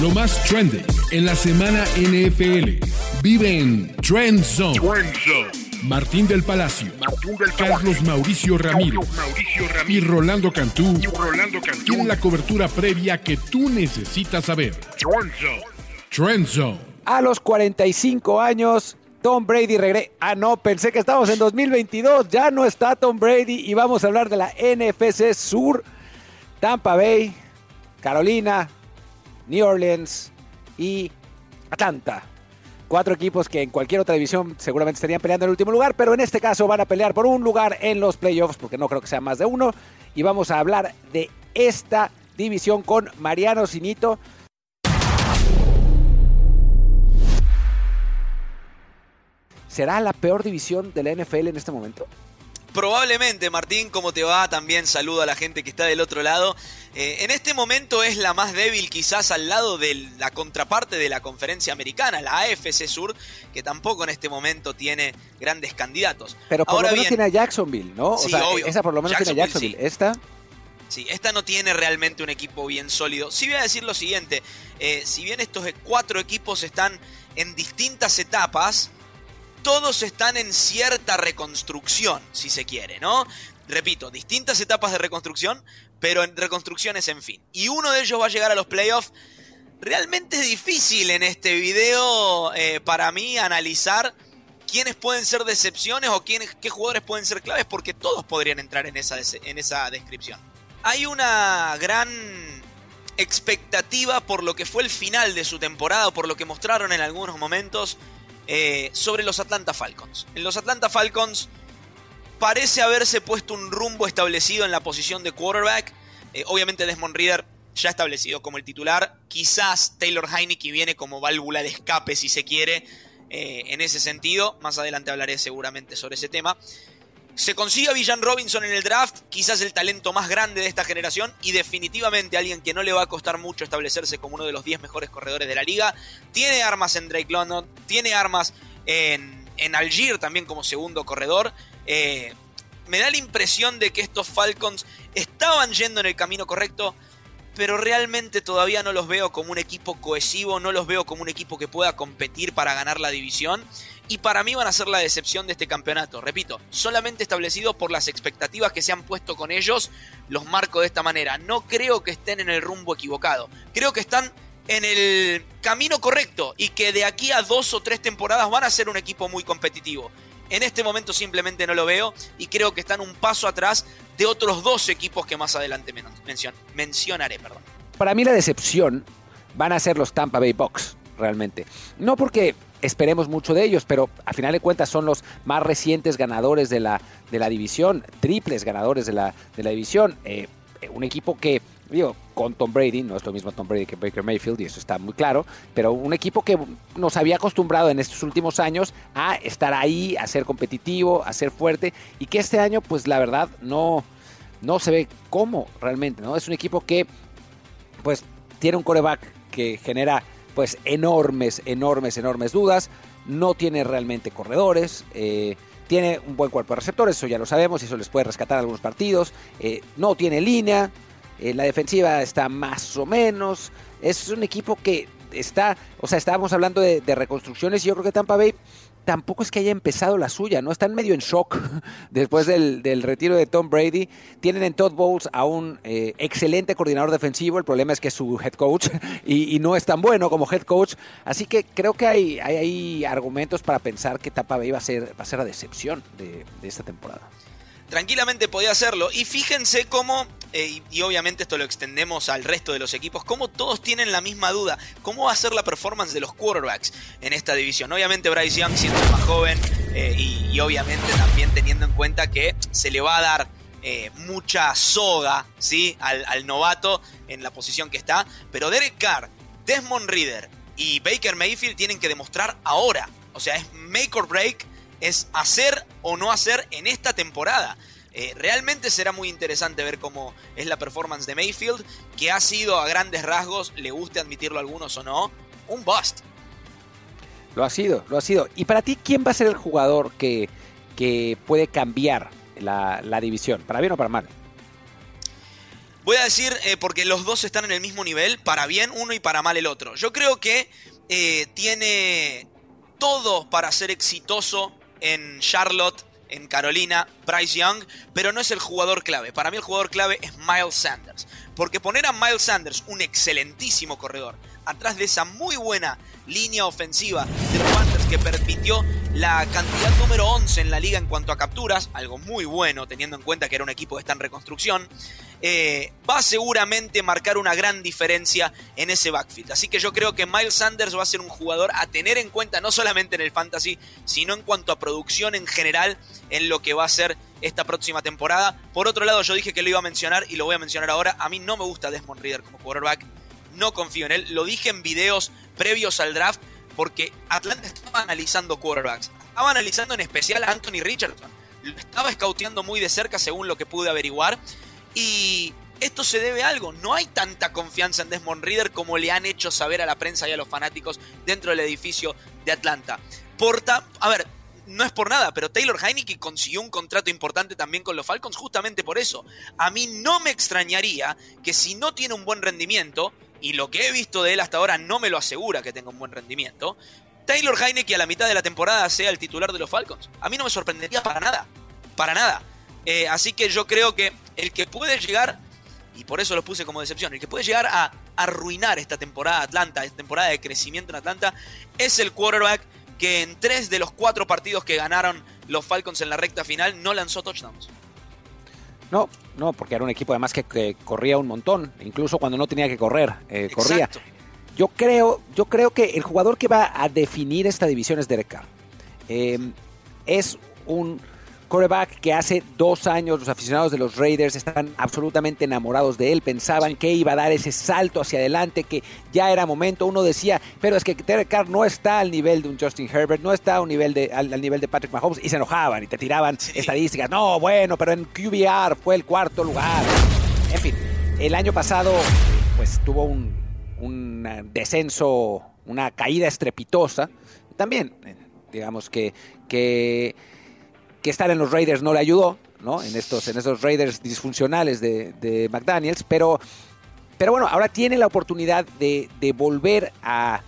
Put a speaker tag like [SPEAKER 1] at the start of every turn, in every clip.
[SPEAKER 1] Lo más trendy en la semana NFL. Vive en Trend Zone. Martín del Palacio, Carlos Mauricio Ramírez, y Rolando Cantú, tienen la cobertura previa que tú necesitas saber. Trend Zone.
[SPEAKER 2] A los 45 años, Tom Brady regresa. Ah, no, pensé que estábamos en 2022. Ya no está Tom Brady y vamos a hablar de la NFC Sur. Tampa Bay, Carolina, New Orleans y Atlanta. Cuatro equipos que en cualquier otra división seguramente estarían peleando en el último lugar, pero en este caso van a pelear por un lugar en los playoffs, porque no creo que sea más de uno. Y vamos a hablar de esta división con Mariano Sinito. ¿Será la peor división de la NFL en este momento?
[SPEAKER 3] Probablemente, Martín, ¿cómo te va? También saludo a la gente que está del otro lado. Eh, en este momento es la más débil quizás al lado de la contraparte de la conferencia americana, la AFC Sur, que tampoco en este momento tiene grandes candidatos.
[SPEAKER 2] Pero por lo menos tiene a Jacksonville, ¿no?
[SPEAKER 3] Sí, obvio.
[SPEAKER 2] Esa por lo menos tiene a Jacksonville. ¿Esta?
[SPEAKER 3] Sí, esta no tiene realmente un equipo bien sólido. Sí voy a decir lo siguiente, eh, si bien estos cuatro equipos están en distintas etapas, todos están en cierta reconstrucción, si se quiere, ¿no? Repito, distintas etapas de reconstrucción, pero en reconstrucciones en fin. Y uno de ellos va a llegar a los playoffs. Realmente es difícil en este video eh, para mí analizar quiénes pueden ser decepciones o qué jugadores pueden ser claves, porque todos podrían entrar en esa, en esa descripción. Hay una gran expectativa por lo que fue el final de su temporada, por lo que mostraron en algunos momentos eh, sobre los Atlanta Falcons. En los Atlanta Falcons parece haberse puesto un rumbo establecido en la posición de quarterback. Eh, obviamente Desmond Reader ya establecido como el titular. Quizás Taylor Heineke viene como válvula de escape, si se quiere, eh, en ese sentido. Más adelante hablaré seguramente sobre ese tema. Se consigue a Villan Robinson en el draft, quizás el talento más grande de esta generación y definitivamente alguien que no le va a costar mucho establecerse como uno de los 10 mejores corredores de la liga. Tiene armas en Drake London, tiene armas en, Algier también como segundo corredor. Eh, me da la impresión de que estos Falcons estaban yendo en el camino correcto, pero realmente todavía no los veo como un equipo cohesivo, no los veo como un equipo que pueda competir para ganar la división. Y para mí van a ser la decepción de este campeonato. Repito, solamente establecido por las expectativas que se han puesto con ellos, los marco de esta manera. No creo que estén en el rumbo equivocado. Creo que están en el camino correcto y que de aquí a dos o tres temporadas van a ser un equipo muy competitivo. En este momento simplemente no lo veo y creo que están un paso atrás de otros dos equipos que más adelante mencionaré. Perdón.
[SPEAKER 2] Para mí la decepción van a ser los Tampa Bay Bucks, realmente. No porque esperemos mucho de ellos, pero a final de cuentas son los más recientes ganadores de la, división, triples ganadores de la, división. Eh, un equipo que, digo, con Tom Brady, no es lo mismo Tom Brady que Baker Mayfield, y eso está muy claro, pero un equipo que nos había acostumbrado en estos últimos años a estar ahí, a ser competitivo, a ser fuerte, y que este año, pues la verdad, no, no se ve cómo realmente, ¿no? Es un equipo que, pues, tiene un coreback que genera pues enormes, enormes, enormes dudas. No tiene realmente corredores. Eh, tiene un buen cuerpo de receptores, eso ya lo sabemos, y eso les puede rescatar algunos partidos. Eh, no tiene línea. Eh, la defensiva está más o menos. Es un equipo que está, o sea, estábamos hablando de, reconstrucciones y yo creo que Tampa Bay tampoco es que haya empezado la suya, ¿no? Están medio en shock después del, retiro de Tom Brady. Tienen en Todd Bowles a un eh, excelente coordinador defensivo. El problema es que es su head coach y, no es tan bueno como head coach. Así que creo que hay, hay, argumentos para pensar que Tampa Bay va a ser, va a ser la decepción de esta temporada
[SPEAKER 3] tranquilamente podía hacerlo. Y fíjense cómo, eh, y, obviamente esto lo extendemos al resto de los equipos, cómo todos tienen la misma duda. ¿Cómo va a ser la performance de los quarterbacks en esta división? Obviamente Bryce Young siendo más joven eh, y, obviamente también teniendo en cuenta que se le va a dar eh, mucha soga ¿sí? Al, novato en la posición que está. Pero Derek Carr, Desmond Reader y Baker Mayfield tienen que demostrar ahora. O sea, es make or break es hacer o no hacer en esta temporada. Eh, realmente será muy interesante ver cómo es la performance de Mayfield, que ha sido a grandes rasgos, le guste admitirlo a algunos o no, un bust.
[SPEAKER 2] Lo ha sido, lo ha sido. Y para ti, ¿quién va a ser el jugador que, que puede cambiar la, la división? ¿Para bien o para mal?
[SPEAKER 3] Voy a decir, eh, porque los dos están en el mismo nivel, para bien uno y para mal el otro. Yo creo que eh, tiene todo para ser exitoso en Charlotte, en Carolina, Bryce Young, pero no es el jugador clave. Para mí el jugador clave es Miles Sanders. Porque poner a Miles Sanders, un excelentísimo corredor, atrás de esa muy buena línea ofensiva de los Panthers que permitió la cantidad número 11 en la liga en cuanto a capturas, algo muy bueno teniendo en cuenta que era un equipo que está en reconstrucción, eh, va a seguramente marcar una gran diferencia en ese backfield. Así que yo creo que Miles Sanders va a ser un jugador a tener en cuenta no solamente en el fantasy, sino en cuanto a producción en general en lo que va a ser esta próxima temporada. Por otro lado, yo dije que lo iba a mencionar y lo voy a mencionar ahora. A mí no me gusta Desmond Reader como quarterback no confío en él. Lo dije en videos previos al draft porque Atlanta estaba analizando quarterbacks. Estaba analizando en especial a Anthony Richardson. Lo estaba scouteando muy de cerca según lo que pude averiguar. Y esto se debe a algo. No hay tanta confianza en Desmond Reader como le han hecho saber a la prensa y a los fanáticos dentro del edificio de Atlanta. Porta, a ver, no es por nada, pero Taylor Heineke consiguió un contrato importante también con los Falcons justamente por eso. A mí no me extrañaría que si no tiene un buen rendimiento, y lo que he visto de él hasta ahora no me lo asegura que tenga un buen rendimiento, Taylor Heineke a la mitad de la temporada sea el titular de los Falcons. A mí no me sorprendería para nada, para nada. Eh, así que yo creo que el que puede llegar, y por eso lo puse como decepción, el que puede llegar a arruinar esta temporada Atlanta, esta temporada de crecimiento en Atlanta, es el quarterback que en tres de los cuatro partidos que ganaron los Falcons en la recta final no lanzó touchdowns.
[SPEAKER 2] No, no, porque era un equipo además que, corría un montón, incluso cuando no tenía que correr, eh, corría. Yo creo, yo creo que el jugador que va a definir esta división es Derek Carr. Em, es un quarterback que hace dos años los aficionados de los Raiders estaban absolutamente enamorados de él, pensaban que iba a dar ese salto hacia adelante, que ya era momento. Uno decía, pero es que Derek Carr no está al nivel de un Justin Herbert, no está al nivel de, al, nivel de Patrick Mahomes, y se enojaban y te tiraban estadísticas. No, bueno, pero en QBR fue el cuarto lugar. En fin, el año pasado pues tuvo un, un descenso, una caída estrepitosa. También, eh, digamos que, que que estar en los Raiders no le ayudó, ¿no? En estos, en estos Raiders disfuncionales de, McDaniels, pero, pero bueno, ahora tiene la oportunidad de, volver a,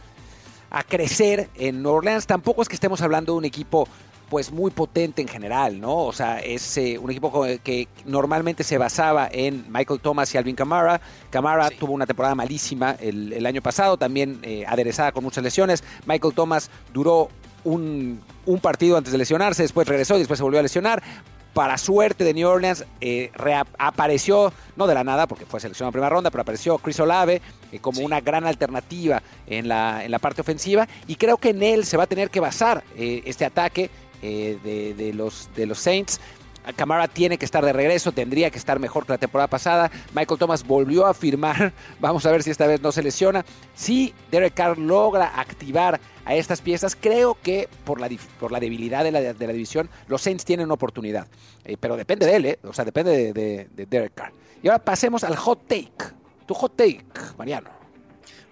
[SPEAKER 2] crecer en Nueva Orleans. Tampoco es que estemos hablando de un equipo pues muy potente en general, ¿no? O sea, es eh, un equipo que normalmente se basaba en Michael Thomas y Alvin Kamara. Kamara tuvo una temporada malísima el, año pasado, también eh, aderezada con muchas lesiones. Michael Thomas duró un, partido antes de lesionarse, después regresó y después se volvió a lesionar. Para suerte de New Orleans, eh, reapareció, no de la nada, porque fue seleccionado en primera ronda, pero apareció Chris Olave eh, como una gran alternativa en la, en la parte ofensiva. Y creo que en él se va a tener que basar eh, este ataque de, los, de los Saints. Camara tiene que estar de regreso, tendría que estar mejor que la temporada pasada. Michael Thomas volvió a firmar, vamos a ver si esta vez no se lesiona. Si Derek Carr logra activar a estas piezas, creo que por la, por la debilidad de la, de la división, los Saints tienen una oportunidad. Eh, pero depende de él, ¿eh? o sea, depende de, Derek Carr. Y ahora pasemos al hot take. Tu hot take, Mariano.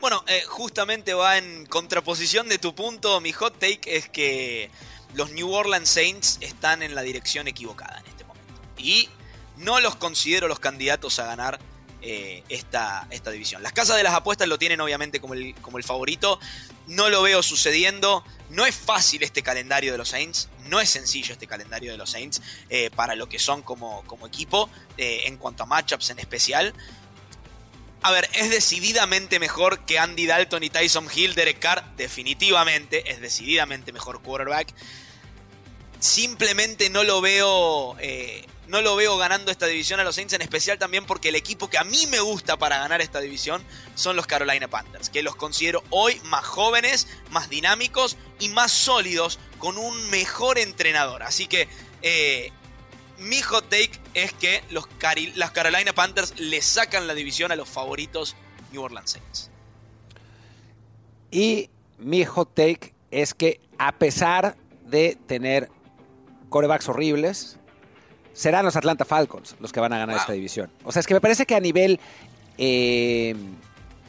[SPEAKER 3] Bueno, eh, justamente va en contraposición de tu punto. Mi hot take es que los New Orleans Saints están en la dirección equivocada en este momento. Y no los considero los candidatos a ganar eh, esta, esta, división. Las casas de las apuestas lo tienen obviamente como el, como el favorito. No lo veo sucediendo. No es fácil este calendario de los Saints. No es sencillo este calendario de los Saints eh, para lo que son como, como equipo eh, en cuanto a matchups en especial. A ver, es decididamente mejor que Andy Dalton y Tyson Hill. Derek Carr, definitivamente, es decididamente mejor quarterback. Simplemente no lo veo. Eh, no lo veo ganando esta división a los Saints, en especial también porque el equipo que a mí me gusta para ganar esta división son los Carolina Panthers, que los considero hoy más jóvenes, más dinámicos y más sólidos, con un mejor entrenador. Así que eh, mi hot take es que los las Carolina Panthers le sacan la división a los favoritos New Orleans Saints.
[SPEAKER 2] Y mi hot take es que a pesar de tener corebacks horribles, serán los Atlanta Falcons los que van a ganar esta división. O sea, es que me parece que a nivel... Eh,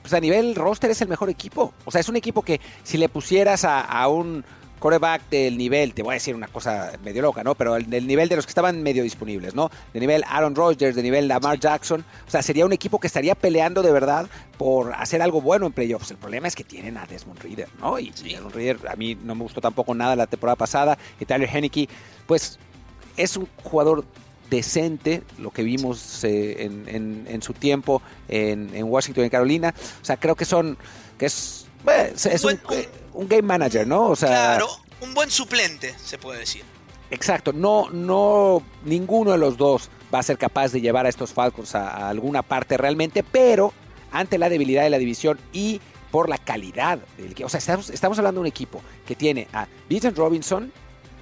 [SPEAKER 2] pues a nivel roster es el mejor equipo. O sea, es un equipo que si le pusieras a, un coreback del nivel, te voy a decir una cosa medio loca, ¿no? Pero del nivel de los que estaban medio disponibles, ¿no? De nivel Aaron Rodgers, de nivel Lamar Jackson. O sea, sería un equipo que estaría peleando de verdad por hacer algo bueno en playoffs. El problema es que tienen a Desmond Reader, ¿no? Y Desmond Reader a mí no me gustó tampoco nada la temporada pasada. Y Tyler Henneke, pues es un jugador decente, lo que vimos eh, en, su tiempo en, Washington y Carolina. O sea, creo que son, que es, es un, un game manager, ¿no? O sea,
[SPEAKER 3] claro, un buen suplente, se puede decir.
[SPEAKER 2] Exacto, no, no, ninguno de los dos va a ser capaz de llevar a estos Falcons a, alguna parte realmente, pero ante la debilidad de la división y por la calidad del equipo. O sea, estamos, hablando de un equipo que tiene a Vincent Robinson,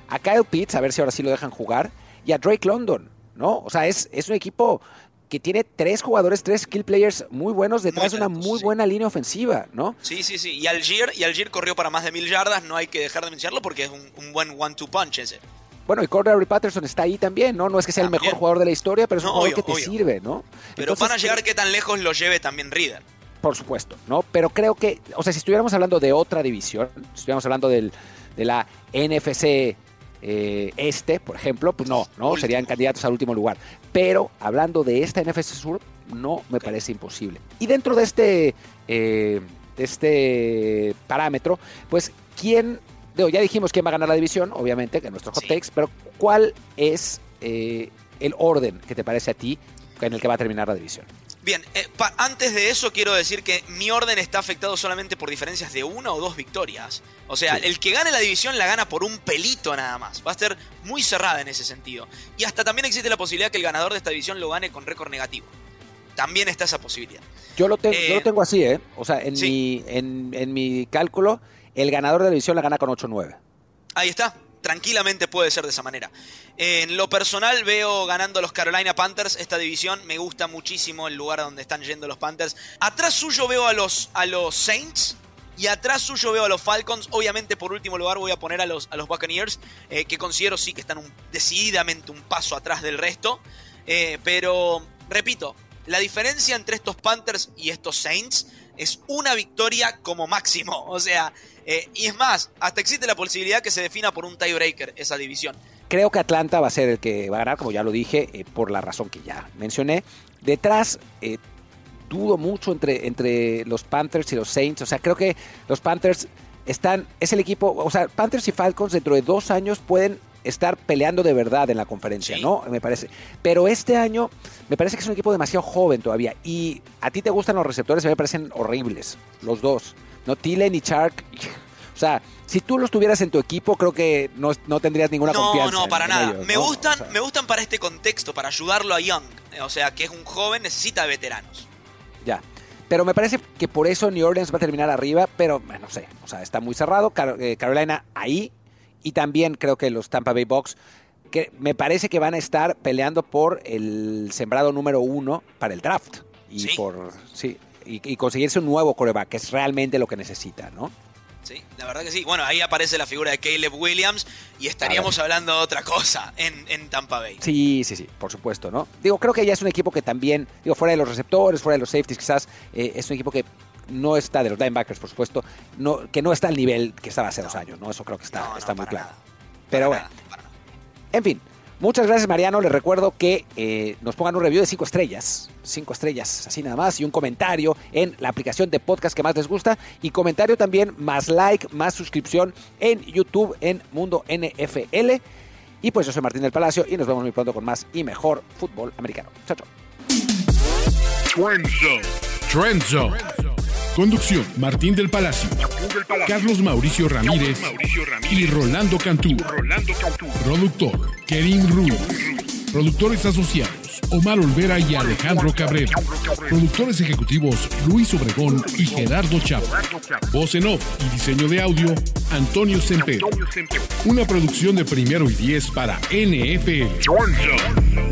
[SPEAKER 2] a Kyle Pitts, a ver si ahora sí lo dejan jugar, y a Drake London, ¿no? O sea, es, es un equipo que tiene tres jugadores, tres skill players muy buenos detrás de una muy buena línea ofensiva, ¿no?
[SPEAKER 3] Sí, sí, sí. Y Algier, y Algier corrió para más de mil yardas, no hay que dejar de mencionarlo porque es un, buen one-two punch ese.
[SPEAKER 2] Bueno, y Cordero Patterson está ahí también, ¿no? No es que sea el mejor jugador de la historia, pero es un jugador que te sirve, ¿no?
[SPEAKER 3] Pero van a llegar que tan lejos lo lleve también Reader.
[SPEAKER 2] Por supuesto, ¿no? Pero creo que, o sea, si estuviéramos hablando de otra división, si estuviéramos hablando del, de la NFC eh, este, por ejemplo, pues no, no, serían candidatos al último lugar. Pero hablando de esta NFC Sur, no me parece imposible. Y dentro de este, eh, de este parámetro, pues, ¿quién? ya dijimos quién va a ganar la división, obviamente, que nuestros hot takes, pero ¿cuál es eh, el orden que te parece a ti en el que va a terminar la división?
[SPEAKER 3] Bien, eh, antes de eso quiero decir que mi orden está afectado solamente por diferencias de una o dos victorias. O sea, el que gane la división la gana por un pelito nada más. Va a ser muy cerrada en ese sentido. Y hasta también existe la posibilidad que el ganador de esta división lo gane con récord negativo. También está esa posibilidad.
[SPEAKER 2] Yo lo, tengo, yo lo eh, tengo así, ¿eh? O sea, en, mi, en, en mi cálculo, el ganador de la división la gana con 8-9.
[SPEAKER 3] Ahí está tranquilamente puede ser de esa manera. En lo personal veo ganando los Carolina Panthers esta división. Me gusta muchísimo el lugar donde están yendo los Panthers. Atrás suyo veo a los, a los Saints. Y atrás suyo veo a los Falcons. Obviamente, por último lugar, voy a poner a los, a los Buccaneers, eh, que considero sí que están decididamente un paso atrás del resto. Eh, pero, repito, la diferencia entre estos Panthers y estos Saints es una victoria como máximo. O sea, eh, y es más, hasta existe la posibilidad que se defina por un tiebreaker esa división.
[SPEAKER 2] Creo que Atlanta va a ser el que va a ganar, como ya lo dije, eh, por la razón que ya mencioné. Detrás, eh, dudo mucho entre, entre los Panthers y los Saints. O sea, creo que los Panthers están, es el equipo, o sea, Panthers y Falcons dentro de dos años pueden estar peleando de verdad en la conferencia, ¿no? Me parece. Pero este año me parece que es un equipo demasiado joven todavía. Y a ti te gustan los receptores, me parecen horribles, los dos. No, Thielen y Chark. O sea, si tú los tuvieras en tu equipo, creo que no, tendrías ninguna confianza.
[SPEAKER 3] No, no, para nada. me, Gustan, me gustan para este contexto, para ayudarlo a Young. O sea, que es un joven, necesita veteranos.
[SPEAKER 2] Ya. Pero me parece que por eso New Orleans va a terminar arriba, pero no sé. O sea, está muy cerrado. Eh, Carolina ahí. Y también creo que los Tampa Bay Bucks, que me parece que van a estar peleando por el sembrado número uno para el draft. Y por. Sí, y, conseguirse un nuevo coreback, que es realmente lo que necesita, ¿no?
[SPEAKER 3] Sí, la verdad que sí. Bueno, ahí aparece la figura de Caleb Williams y estaríamos hablando de otra cosa en, Tampa Bay.
[SPEAKER 2] Sí, sí, sí, por supuesto, ¿no? Digo, creo que ya es un equipo que también, digo, fuera de los receptores, fuera de los safeties, quizás eh, es un equipo que no está de los linebackers, por supuesto, no, que no está al nivel que estaba hace dos años, ¿no? Eso creo que está, está muy claro. Pero bueno. En fin, Muchas gracias, Mariano. Les recuerdo que eh, nos pongan un review de cinco estrellas. Cinco estrellas, así nada más. Y un comentario en la aplicación de podcast que más les gusta. Y comentario también, más like, más suscripción en YouTube en Mundo NFL. Y pues yo soy Martín del Palacio y nos vemos muy pronto con más y mejor fútbol americano. Chao, chao.
[SPEAKER 1] Trend Conducción, Martín del Palacio, Carlos Mauricio Ramírez, y Rolando Cantú. Productor, Kerim Ruiz. Productores asociados, Omar Olvera y Alejandro Cabrera. Productores ejecutivos, Luis Obregón y Gerardo Chávez. Voz en off y diseño de audio, Antonio Semper. Una producción de primero y diez para NFL.